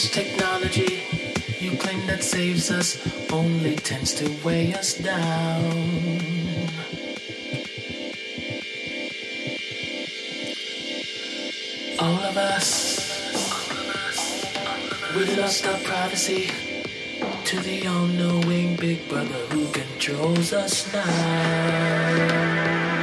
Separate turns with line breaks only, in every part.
this technology you claim that saves us only tends to weigh us down. All of us, we lost our privacy to the all knowing big brother who controls us now.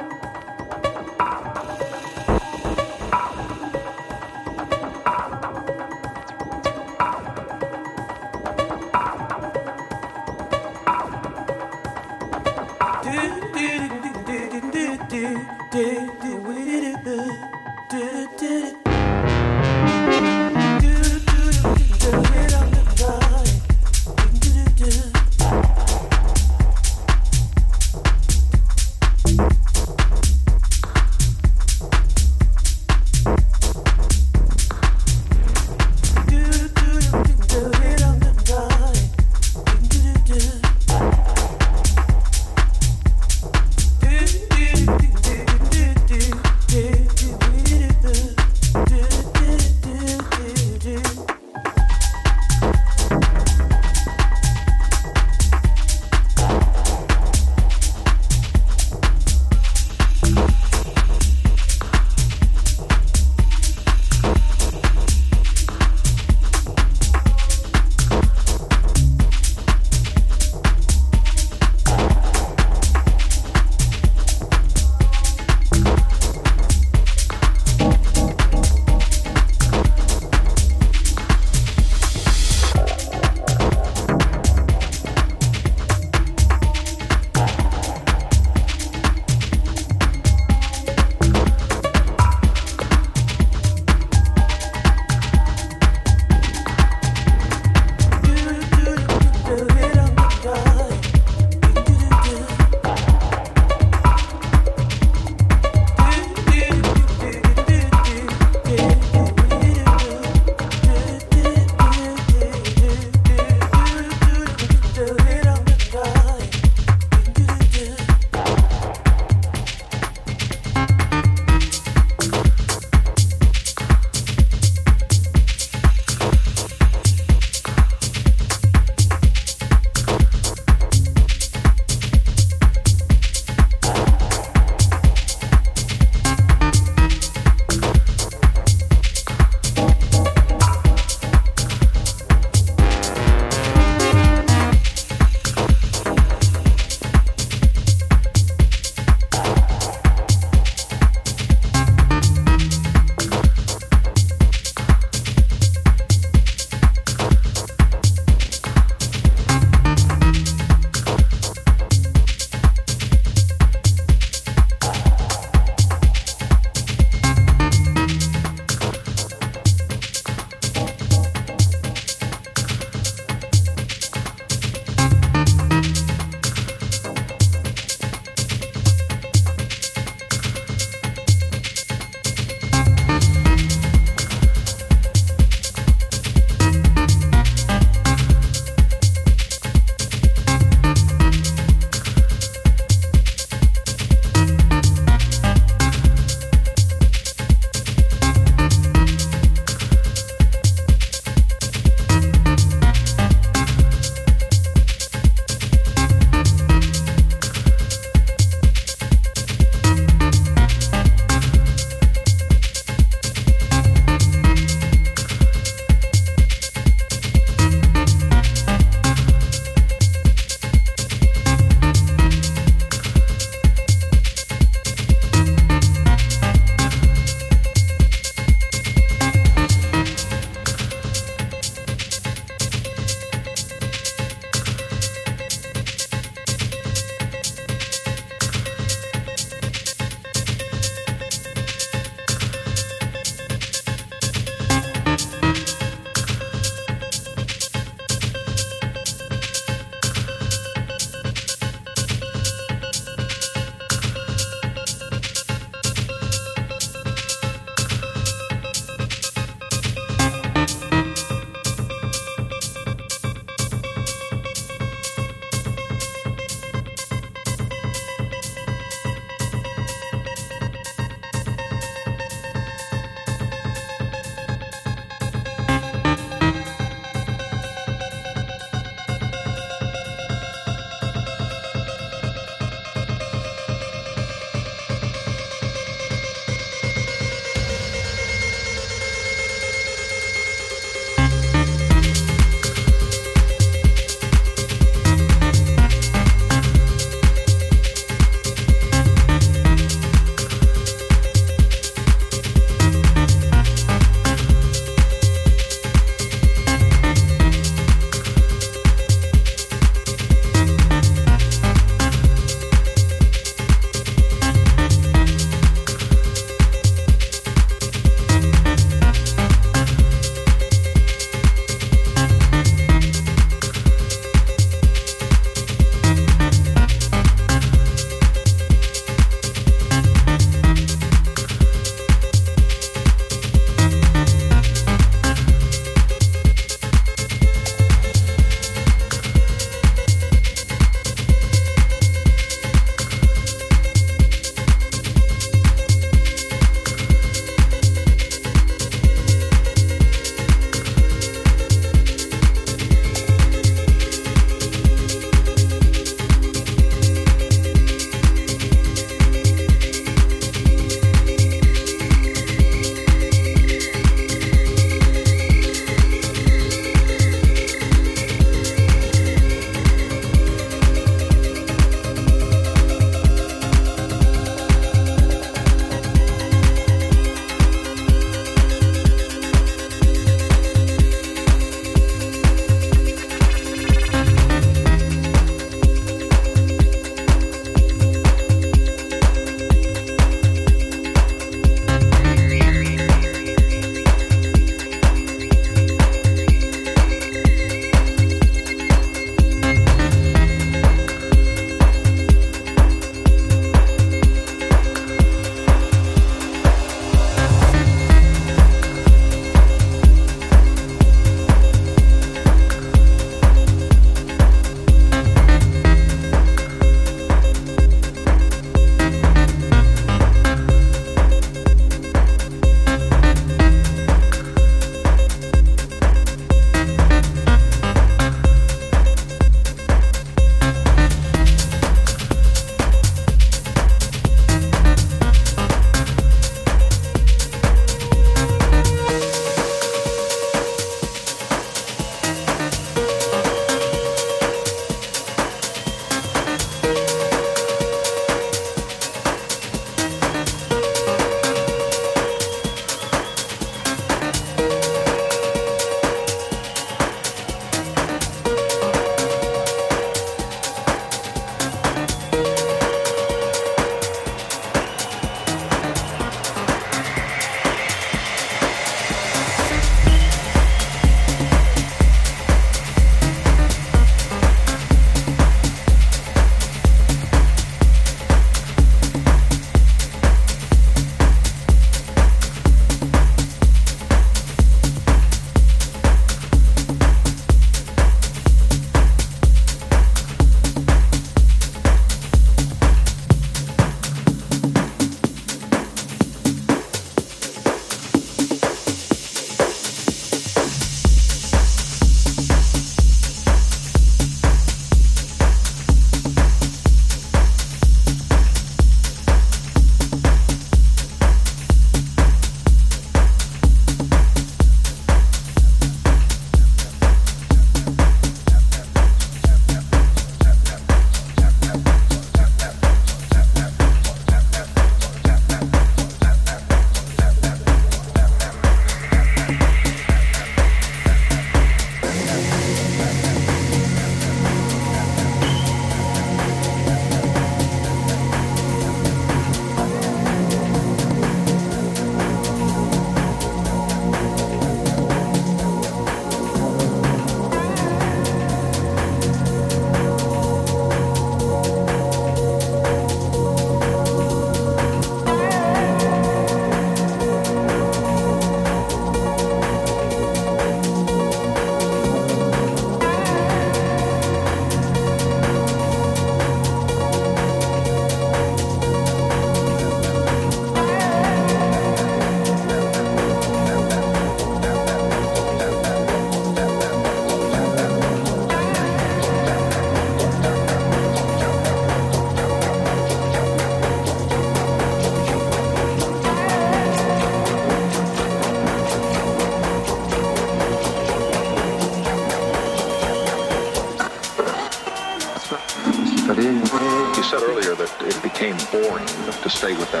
With that